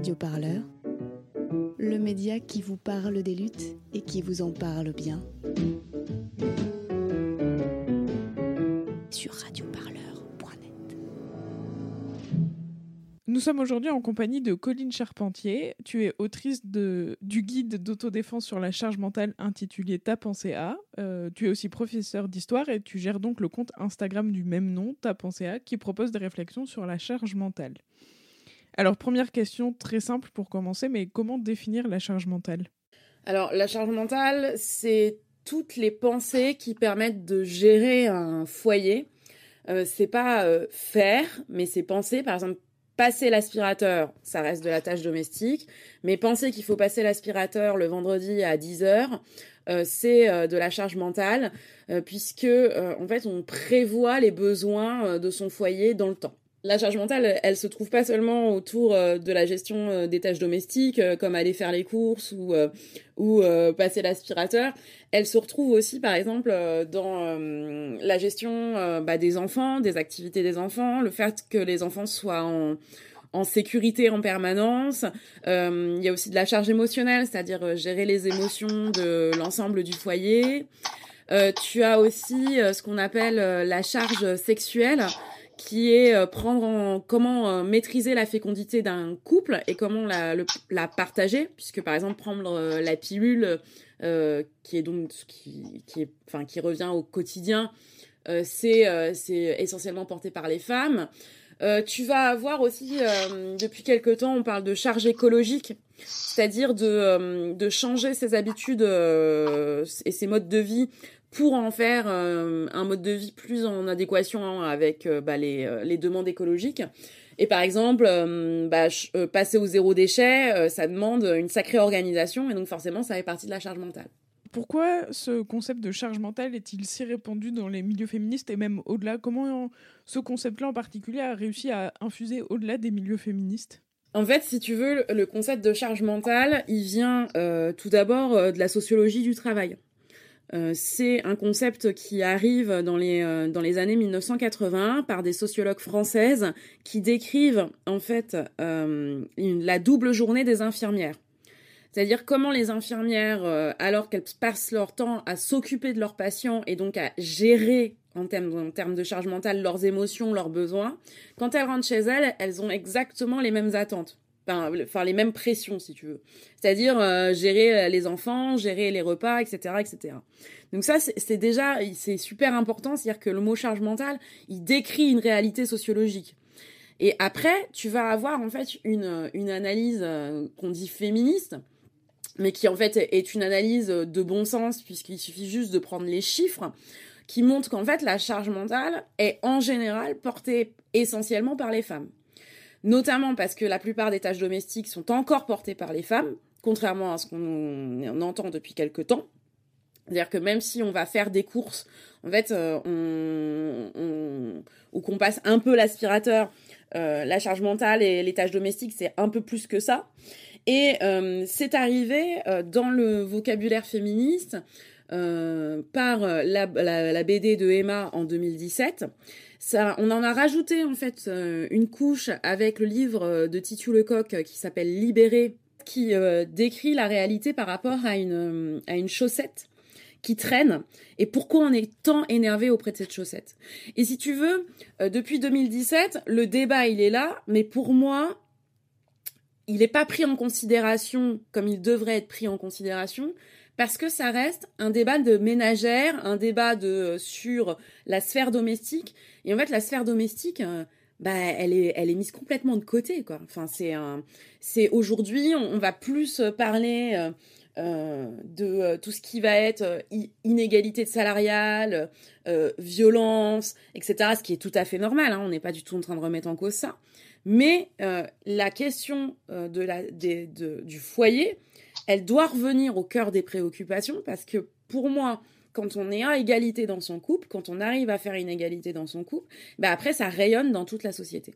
Radio Parleur, le média qui vous parle des luttes et qui vous en parle bien. Sur radioparleur.net. Nous sommes aujourd'hui en compagnie de Colline Charpentier. Tu es autrice du guide d'autodéfense sur la charge mentale intitulé Ta pensée A. Euh, tu es aussi professeur d'histoire et tu gères donc le compte Instagram du même nom, Ta pensée A, qui propose des réflexions sur la charge mentale. Alors, première question très simple pour commencer, mais comment définir la charge mentale? Alors, la charge mentale, c'est toutes les pensées qui permettent de gérer un foyer. Euh, c'est pas euh, faire, mais c'est penser, par exemple, passer l'aspirateur, ça reste de la tâche domestique, mais penser qu'il faut passer l'aspirateur le vendredi à 10h, euh, c'est euh, de la charge mentale, euh, puisque en fait on prévoit les besoins de son foyer dans le temps. La charge mentale, elle, se trouve pas seulement autour de la gestion des tâches domestiques, comme aller faire les courses ou, ou passer l'aspirateur. Elle se retrouve aussi, par exemple, dans la gestion bah, des enfants, des activités des enfants, le fait que les enfants soient en, en sécurité en permanence. Euh, il y a aussi de la charge émotionnelle, c'est-à-dire euh, gérer les émotions de l'ensemble du foyer. Euh, tu as aussi ce qu'on appelle la charge sexuelle, qui est prendre en, comment maîtriser la fécondité d'un couple et comment la, la partager, puisque par exemple prendre la pilule, qui est donc qui, qui est, enfin qui revient au quotidien, c'est c'est essentiellement porté par les femmes. Euh, tu vas avoir aussi, euh, depuis quelque temps, on parle de charge écologique, c'est-à-dire de, euh, de changer ses habitudes et ses modes de vie pour en faire un mode de vie plus en adéquation avec bah, les, les, demandes écologiques. Et par exemple, bah, passer au zéro déchet, ça demande une sacrée organisation et donc forcément, ça fait partie de la charge mentale. Pourquoi ce concept de charge mentale est-il si répandu dans les milieux féministes et même au-delà? Comment ce concept-là en particulier a réussi à infuser au-delà des milieux féministes? En fait, si tu veux, le concept de charge mentale, il vient euh, tout d'abord euh, de la sociologie du travail. Euh, c'est un concept qui arrive dans les, dans les années 1980 par des sociologues françaises qui décrivent en fait la double journée des infirmières. C'est-à-dire comment les infirmières, euh, alors qu'elles passent leur temps à s'occuper de leurs patients et donc à gérer en termes, en termes de charge mentale leurs émotions, leurs besoins, quand elles rentrent chez elles, elles ont exactement les mêmes attentes. Enfin, les mêmes pressions, si tu veux. C'est-à-dire euh, gérer les enfants, gérer les repas, etc., etc. Donc ça, c'est déjà, c'est super important. C'est-à-dire que le mot charge mentale, il décrit une réalité sociologique. Et après, tu vas avoir en fait une, une analyse euh, qu'on dit féministe, mais qui en fait est une analyse de bon sens puisqu'il suffit juste de prendre les chiffres qui montrent qu'en fait la charge mentale est en général portée essentiellement par les femmes. Notamment parce que la plupart des tâches domestiques sont encore portées par les femmes, contrairement à ce qu'on entend depuis quelque temps. C'est-à-dire que même si on va faire des courses, en fait, euh, on, ou qu'on passe un peu l'aspirateur, euh, la charge mentale et les tâches domestiques, c'est un peu plus que ça. Et euh, c'est arrivé dans le vocabulaire féministe par la, BD de Emma en 2017. On en a rajouté en fait une couche avec le livre de Titu Lecoq qui s'appelle Libéré, qui décrit la réalité par rapport à une, à une chaussette qui traîne et pourquoi on est tant énervé auprès de cette chaussette. Et si tu veux, depuis 2017, le débat il est là, mais pour moi, il n'est pas pris en considération comme il devrait être pris en considération parce que ça reste un débat de ménagère, un débat de sur la sphère domestique. Et en fait, la sphère domestique, euh, bah, elle est, elle est mise complètement de côté, quoi. Enfin, c'est c'est aujourd'hui, on, va plus parler euh, euh, de tout ce qui va être inégalité salariale, violence, etc. Ce qui est tout à fait normal. Hein. on n'est pas du tout en train de remettre en cause ça. Mais euh, la question euh, de la, du foyer, elle doit revenir au cœur des préoccupations parce que pour moi, quand on est à égalité dans son couple, quand on arrive à faire une égalité dans son couple, bah après ça rayonne dans toute la société.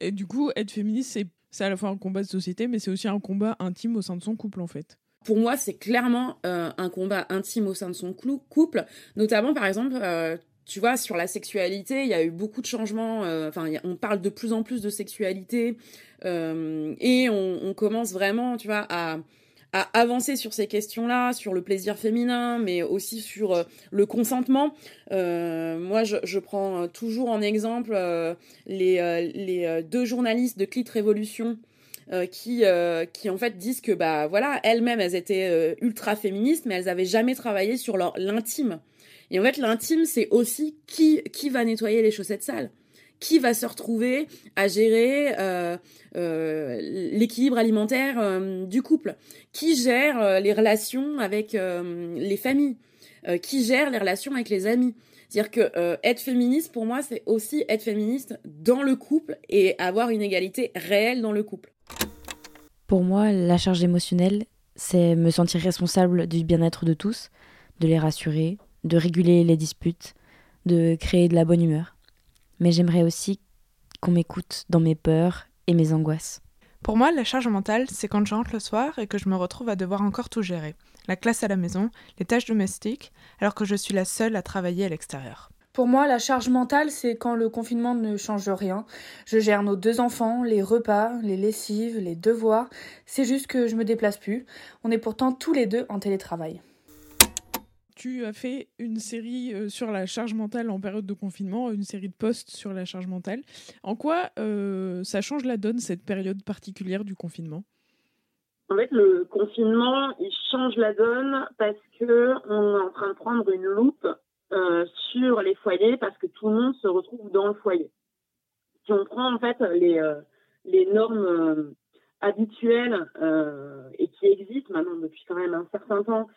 Et du coup, être féministe, c'est à la fois un combat de société, mais c'est aussi un combat intime au sein de son couple en fait. Pour moi, c'est clairement euh, un combat intime au sein de son couple, notamment par exemple tu vois, sur la sexualité, il y a eu beaucoup de changements. Enfin, on parle de plus en plus de sexualité et on, on, commence vraiment, tu vois, à à avancer sur ces questions-là, sur le plaisir féminin, mais aussi sur euh, le consentement. Euh, moi, je, je, prends toujours en exemple euh, les, euh, les deux journalistes de Clit Révolution. qui qui en fait disent que bah voilà elles-mêmes elles étaient ultra féministes mais elles avaient jamais travaillé sur leur l'intime et en fait l'intime c'est aussi qui qui va nettoyer les chaussettes sales qui va se retrouver à gérer euh, euh, l'équilibre alimentaire euh, du couple, qui gère les relations avec les familles, qui gère les relations avec les amis. C'est-à-dire que être féministe, pour moi, c'est aussi être féministe dans le couple et avoir une égalité réelle dans le couple. Pour moi, la charge émotionnelle, c'est me sentir responsable du bien-être de tous, de les rassurer, de réguler les disputes, de créer de la bonne humeur mais j'aimerais aussi qu'on m'écoute dans mes peurs et mes angoisses. Pour moi, la charge mentale, c'est quand je rentre le soir et que je me retrouve à devoir encore tout gérer. La classe à la maison, les tâches domestiques, alors que je suis la seule à travailler à l'extérieur. Pour moi, la charge mentale, c'est quand le confinement ne change rien. Je gère nos deux enfants, les repas, les lessives, les devoirs. C'est juste que je me déplace plus. On est pourtant tous les deux en télétravail tu as fait une série euh, sur la charge mentale en période de confinement, une série de posts sur la charge mentale. En quoi euh, ça change la donne, cette période particulière du confinement? En fait, le confinement, il change la donne parce que on est en train de prendre une loupe euh, sur les foyers parce que tout le monde se retrouve dans le foyer. Si on prend en fait les, les normes habituelles et qui existent maintenant depuis quand même un certain temps,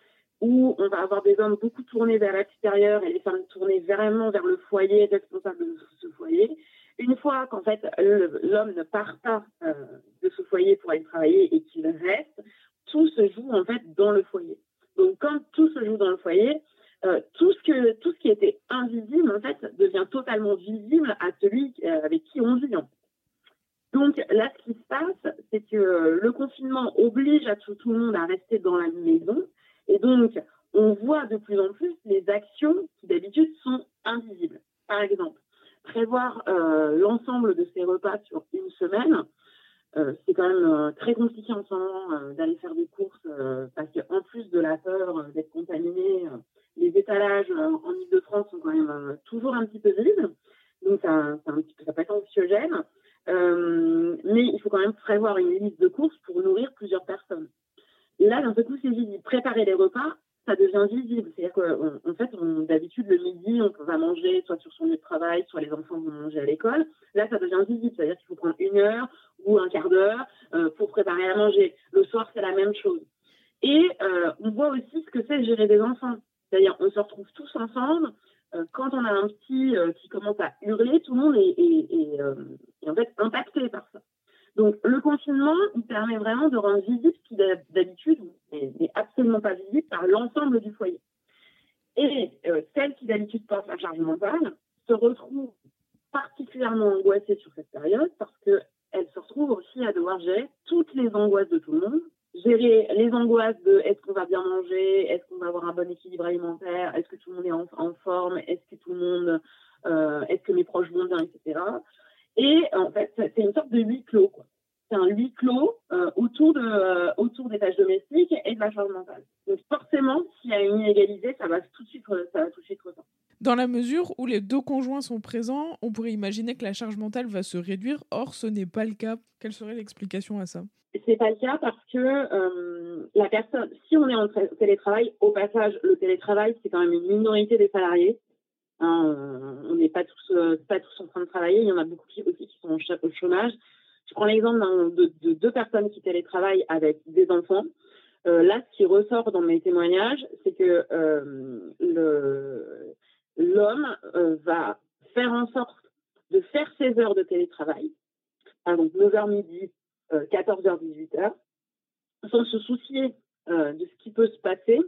où on va avoir des hommes beaucoup tournés vers l'extérieur et les femmes tournées vraiment vers le foyer, responsable de ce foyer. Une fois qu'en fait l'homme ne part pas euh, de ce foyer pour aller travailler et qu'il reste, tout se joue en fait dans le foyer. Donc quand tout se joue dans le foyer, euh, tout ce que tout ce qui était invisible en fait devient totalement visible à celui euh, avec qui on vit. Donc là, ce qui se passe, c'est que le confinement oblige à tout le monde à rester dans la maison et donc, on voit de plus en plus les actions qui d'habitude sont invisibles. Par exemple, prévoir euh, l'ensemble de ces repas sur une semaine, euh, c'est quand même euh, très compliqué en ce moment d'aller faire des courses parce qu'en plus de la peur d'être contaminé, les étalages en Ile-de-France sont quand même toujours un petit peu vides. Donc ça, un petit peu, ça peut être anxiogène. mais il faut quand même prévoir une liste de courses pour nourrir plusieurs personnes. Là, d'un coup, c'est visible. Préparer les repas, ça devient visible. C'est-à-dire qu'en fait, d'habitude, le midi, on va manger soit sur son lieu de travail, soit les enfants vont manger à l'école. Là, ça devient visible. C'est-à-dire qu'il faut prendre une heure ou un quart d'heure euh, pour préparer à manger. Le soir, c'est la même chose. Et euh, on voit aussi ce que c'est gérer des enfants. C'est-à-dire, on se retrouve tous ensemble. Euh, quand on a un petit qui commence à hurler, tout le monde est, est en fait impacté par ça. Donc le confinement, il permet vraiment de rendre visible ce qui d'habitude n'est absolument pas visible par l'ensemble du foyer. Et euh, celle qui d'habitude porte la charge mentale se retrouve particulièrement angoissée sur cette période parce qu'elle se retrouve aussi à devoir gérer toutes les angoisses de tout le monde, gérer les angoisses de est-ce qu'on va bien manger, est-ce qu'on va avoir un bon équilibre alimentaire, est-ce que tout le monde est en, forme, est-ce que tout le monde, euh, est-ce que mes proches vont bien, etc. Et en fait, c'est une sorte de huis clos. C'est un huis clos euh, autour, de, euh, autour des tâches domestiques et de la charge mentale. Donc forcément, s'il y a une inégalité, ça va tout de suite, ça va tout de suite Dans la mesure où les deux conjoints sont présents, on pourrait imaginer que la charge mentale va se réduire. Or, ce n'est pas le cas. Quelle serait l'explication à ça? C'est pas le cas parce que euh, la personne, si on est en télétravail, au passage, le télétravail, c'est quand même une minorité des salariés. Hein, on n'est pas tous, pas tous en train de travailler. Il y en a beaucoup qui, aussi qui sont au chômage. Je prends l'exemple de, de, deux personnes qui télétravaillent avec des enfants. Euh, là, ce qui ressort dans mes témoignages, c'est que euh, l'homme va faire en sorte de faire ses heures de télétravail, par exemple 9h midi, 14h, 18h, sans se soucier de ce qui peut se passer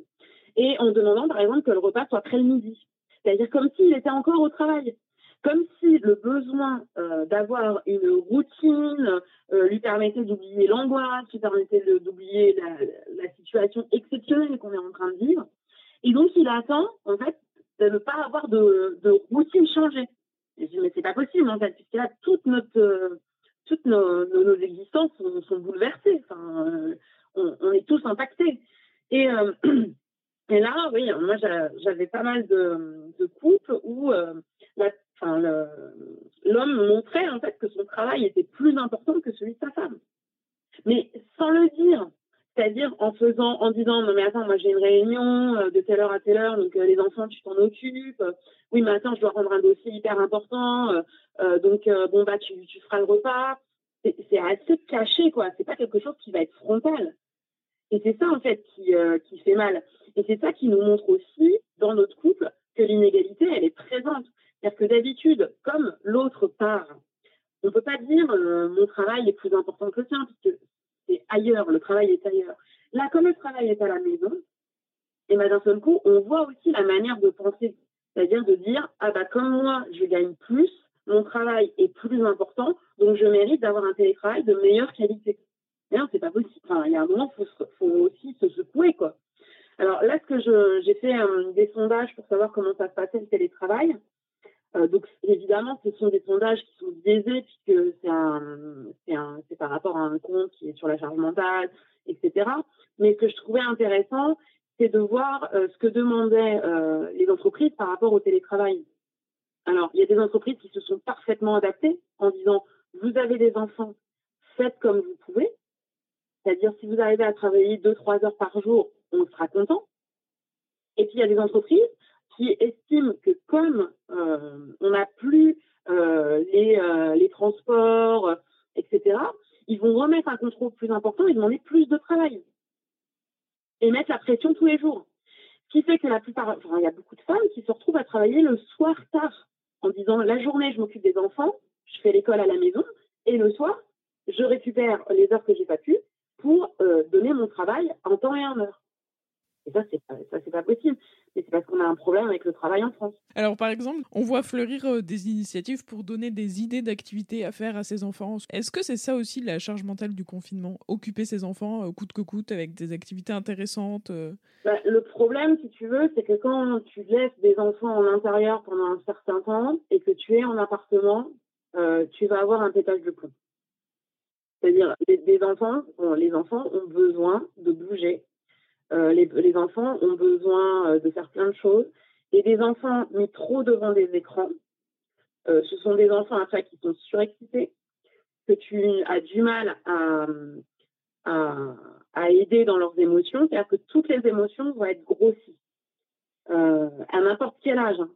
et en demandant par exemple que le repas soit prêt le midi. C'est-à-dire comme s'il était encore au travail. Comme si le besoin euh, d'avoir une routine euh, lui permettait d'oublier l'angoisse, lui permettait d'oublier la, la, situation exceptionnelle qu'on est en train de vivre. Et donc, il attend, en fait, de ne pas avoir de, de routine changée. Et je dis, mais c'est pas possible, en fait, puisque là, toute notre, toutes nos, nos, existences sont, bouleversées. Enfin, euh, on, on, est tous impactés. Et, euh, et là, oui, moi, j'avais pas mal de, de couples où euh, l'homme montrait en fait que son travail était plus important que celui de sa femme. Mais sans le dire, c'est-à-dire en faisant, en disant non mais attends, moi j'ai une réunion euh, de telle heure à telle heure, donc euh, les enfants tu t'en occupes. oui mais attends, je dois rendre un dossier hyper important, euh, donc bon bah tu, tu feras le repas. C'est assez caché quoi. C'est pas quelque chose qui va être frontal. Et c'est ça en fait qui, qui fait mal. Et c'est ça qui nous montre aussi dans notre couple que l'inégalité elle est présente. C'est-à-dire que d'habitude, comme l'autre part, on ne peut pas dire mon travail est plus important que le sien, puisque c'est ailleurs, le travail est ailleurs. Là, comme le travail est à la maison, et ben, d'un seul coup, on voit aussi la manière de penser, c'est-à-dire de dire ah bah comme moi je gagne plus, mon travail est plus important, donc je mérite d'avoir un télétravail de meilleure qualité. Mais non, c'est pas possible. Il y a un moment, il faut, faut, aussi se secouer quoi. Alors là, ce que j'ai fait euh, des sondages pour savoir comment ça se passait le télétravail. Euh, donc évidemment, ce sont des sondages qui sont biaisés puisque c'est par rapport à un compte qui est sur la charge mentale, etc. Mais ce que je trouvais intéressant, c'est de voir euh, ce que demandaient euh, les entreprises par rapport au télétravail. Alors, il y a des entreprises qui se sont parfaitement adaptées en disant vous avez des enfants, faites comme vous pouvez. C'est-à-dire si vous arrivez à travailler deux trois heures par jour, on sera content. Et puis il y a des entreprises qui estiment que comme euh, on n'a plus euh, les, euh, les, transports, etc., ils vont remettre un contrôle plus important et demander plus de travail et mettre la pression tous les jours. Ce qui fait que la plupart, il y a beaucoup de femmes qui se retrouvent à travailler le soir tard en disant la journée je m'occupe des enfants, je fais l'école à la maison et le soir je récupère les heures que j'ai pas pu pour donner mon travail en temps et en heure. Et ça, c'est pas, ça, c'est pas possible. Et c'est parce qu'on a un problème avec le travail en France. Alors, par exemple, on voit fleurir euh, des initiatives pour donner des idées d'activités à faire à ses enfants. Est-ce que c'est ça aussi la charge mentale du confinement? Occuper ses enfants euh, coûte que coûte avec des activités intéressantes euh? bah, Le problème, si tu veux, c'est que quand tu laisses des enfants en intérieur pendant un certain temps et que tu es en appartement, tu vas avoir un pétage de plomb. C'est-à-dire, les, enfants, les enfants ont besoin de bouger, euh, les, enfants ont besoin euh, de faire plein de choses. Et des enfants mis trop devant des écrans, euh, ce sont des enfants après qui sont surexcités, que tu as du mal à, aider dans leurs émotions, c'est-à-dire que toutes les émotions vont être grossies, à n'importe quel âge, hein.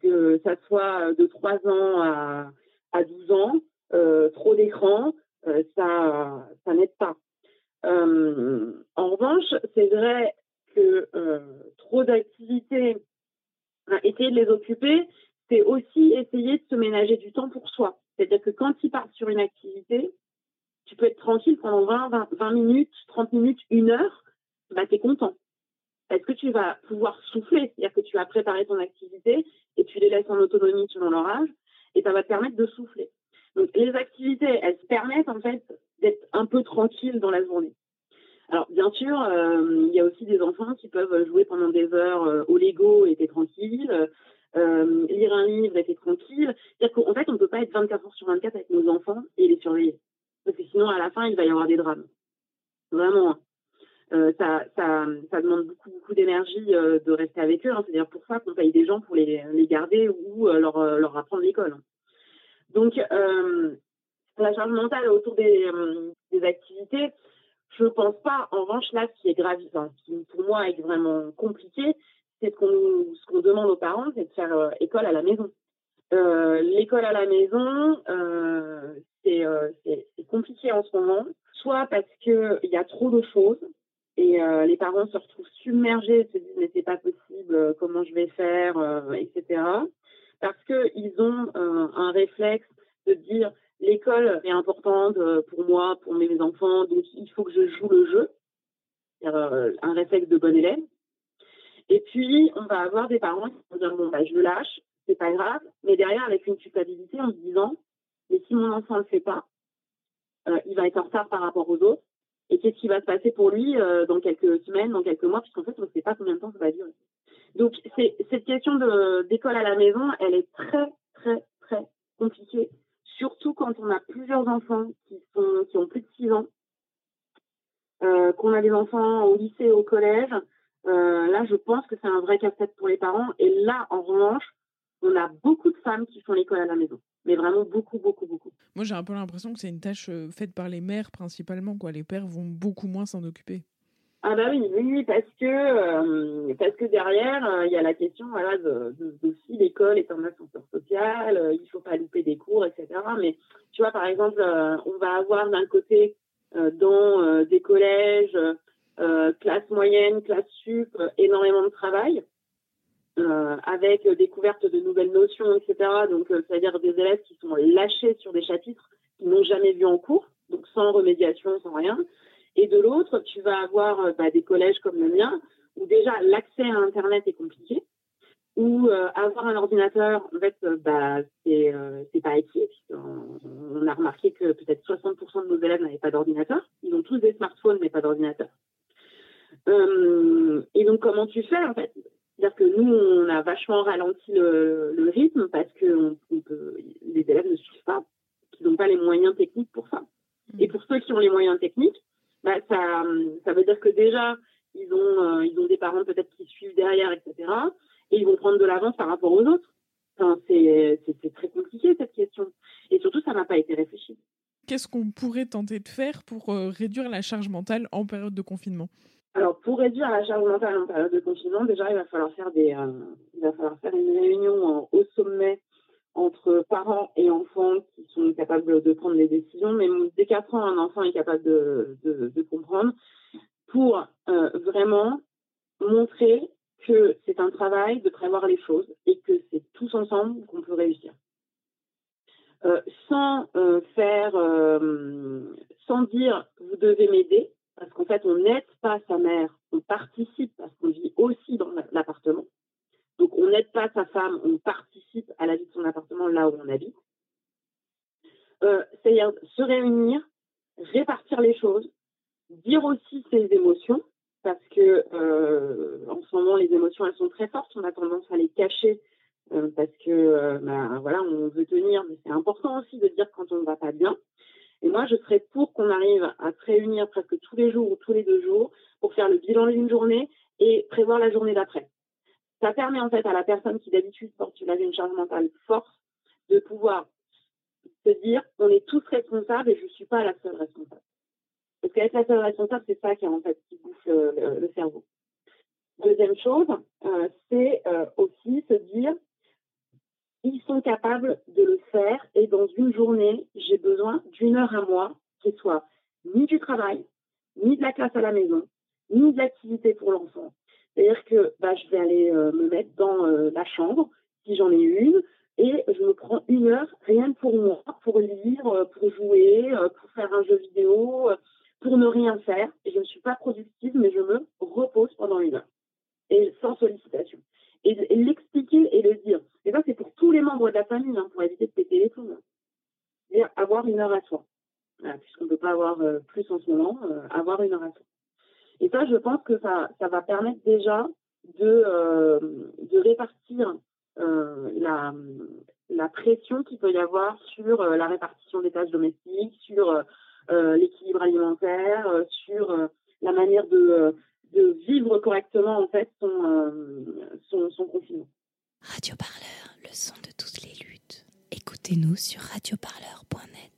que ça soit de 3 ans à, à 12 ans, trop d'écran, ça, ça n'aide pas. Euh, en revanche, c'est vrai que euh, trop d'activités, essayer de les occuper, c'est aussi essayer de se ménager du temps pour soi. C'est-à-dire que quand tu pars sur une activité, tu peux être tranquille pendant 20, 20, minutes, 30 minutes, une heure, bah, tu es content. Est-ce que tu vas pouvoir souffler C'est-à-dire que tu vas préparer ton activité et tu les laisses en autonomie selon leur âge et ça va te permettre de souffler. Donc les activités, elles se permettent en fait d'être un peu tranquille dans la journée. Alors bien sûr, euh, il y a aussi des enfants qui peuvent jouer pendant des heures euh, au Lego et être tranquille, euh, lire un livre et être tranquille. C'est-à-dire qu'en fait, on ne peut pas être 24 heures sur 24 avec nos enfants et les surveiller. Parce que sinon, à la fin, il va y avoir des drames. Vraiment. ça, ça, demande beaucoup, beaucoup d'énergie de rester avec eux. Hein. C'est-à-dire pour ça qu'on paye des gens pour les, garder ou leur, leur apprendre l'école. Donc, la charge mentale autour des, des activités, je pense pas. En revanche, là, ce qui est grave, ce qui pour moi est vraiment compliqué, c'est ce qu'on ce demande aux parents, c'est de faire euh, école à la maison. Euh, l'école à la maison, euh, c'est compliqué en ce moment, soit parce qu'il y a trop de choses et les parents se retrouvent submergés, se disent mais c'est pas possible, comment je vais faire, etc. Parce qu'ils ont un réflexe de dire l'école est importante euh, pour moi, pour mes enfants, donc il faut que je joue le jeu, euh, un réflexe de bon élève. Et puis, on va avoir des parents qui vont dire, bon, bah, je lâche, c'est pas grave, mais derrière, avec une culpabilité en se disant, mais si mon enfant ne le fait pas, euh, il va être en retard par rapport aux autres. Et qu'est-ce qui va se passer pour lui dans quelques semaines, dans quelques mois, puisqu'en fait, on ne sait pas combien de temps ça va durer. Donc, cette question d'école à la maison, elle est très, très, très compliquée, surtout quand on a plusieurs enfants qui, sont, qui ont plus de 6 ans, euh, qu'on a des enfants au lycée, au collège. Euh, là, je pense que c'est un vrai casse-tête pour les parents. Et là, en revanche, on a beaucoup de femmes qui font l'école à la maison. Mais vraiment beaucoup, beaucoup, beaucoup. Moi, j'ai un peu l'impression que c'est une tâche euh, faite par les mères principalement. Quoi. Les pères vont beaucoup moins s'en occuper. Ah bah oui, oui, parce que euh, parce que derrière euh, il y a la question voilà de, si l'école est un ascenseur social, euh, il faut pas louper des cours, etc. Mais tu vois par exemple, on va avoir d'un côté dans des collèges, classe moyenne, classe sup, énormément de travail. avec découverte de nouvelles notions, etc. Donc, c'est-à-dire des élèves qui sont lâchés sur des chapitres qu'ils n'ont jamais vus en cours, donc sans remédiation, sans rien. Et de l'autre, tu vas avoir euh, bah, des collèges comme le mien, où déjà l'accès à Internet est compliqué, où euh, avoir un ordinateur, en fait, euh, bah, c'est pas éthique. On, a remarqué que peut-être 60% de nos élèves n'avaient pas d'ordinateur. Ils ont tous des smartphones, mais pas d'ordinateur. et donc, comment tu fais, en fait? C'est-à-dire que nous, on a vachement ralenti le, rythme parce que les élèves ne suivent pas, qu'ils n'ont pas les moyens techniques pour ça. Et pour ceux qui ont les moyens techniques, bah, ça, ça veut dire que déjà, ils ont, euh, ils ont des parents peut-être qui suivent derrière, etc. Et ils vont prendre de l'avance par rapport aux autres. Enfin, c'est très compliqué cette question. Et surtout, ça n'a pas été réfléchi. Qu'est-ce qu'on pourrait tenter de faire pour euh, réduire la charge mentale en période de confinement? Alors, pour réduire la charge mentale en période de confinement, déjà, il va falloir faire, des, euh, il va falloir faire une réunion au sommet entre parents de prendre les décisions, mais dès 4 ans, un enfant est capable de, de, comprendre, pour euh, vraiment montrer que c'est un travail de prévoir les choses et que c'est tous ensemble qu'on peut réussir. Euh, sans euh, faire, sans dire vous devez m'aider, parce qu'en fait on n'aide pas sa mère, on participe parce qu'on vit aussi dans l'appartement. Donc, on n'aide pas sa femme, on participe à la vie de son appartement là où on habite. Euh, c'est-à-dire se réunir, répartir les choses, dire aussi ses émotions, parce que euh, en ce moment, les émotions, elles sont très fortes. On a tendance à les cacher euh, parce que, bah, voilà, on veut tenir, mais c'est important aussi de dire quand on ne va pas bien. Et moi, je serais pour qu'on arrive à se réunir presque tous les jours ou tous les deux jours pour faire le bilan d'une journée et prévoir la journée d'après. Ça permet en fait à la personne qui d'habitude porte une charge mentale forte de pouvoir se dire on est tous responsables et je ne suis pas la seule responsable. Parce qu'être la seule responsable, c'est ça qui en fait qui bouffe le, cerveau. Deuxième chose, euh, c'est euh, aussi se dire ils sont capables de le faire et dans une journée, j'ai besoin d'une heure à moi qui soit ni du travail, ni de la classe à la maison, ni de l'activité pour l'enfant, c'est-à-dire que bah, je vais aller euh, me mettre dans la chambre, si j'en ai une, et je me prends une heure rien que pour moi, pour lire, euh, pour jouer, pour faire un jeu vidéo, pour ne rien faire. Je ne suis pas productive, mais je me repose pendant une heure, et sans sollicitation. Et, l'expliquer et le dire. Et ça, c'est pour tous les membres de la famille, hein, pour éviter de péter les plombs. C'est-à-dire avoir une heure à soi. Puisqu'on ne peut pas avoir plus en ce moment, avoir une heure à soi. Et ça, je pense que ça, ça va permettre déjà de, euh, de répartir euh, la, la pression qu'il peut y avoir sur euh, la répartition des tâches domestiques, sur l'équilibre alimentaire, sur la manière de, de vivre correctement en fait son, son, son confinement. Radio Parleur, le son de toutes les luttes. Écoutez-nous sur radioparleur.net.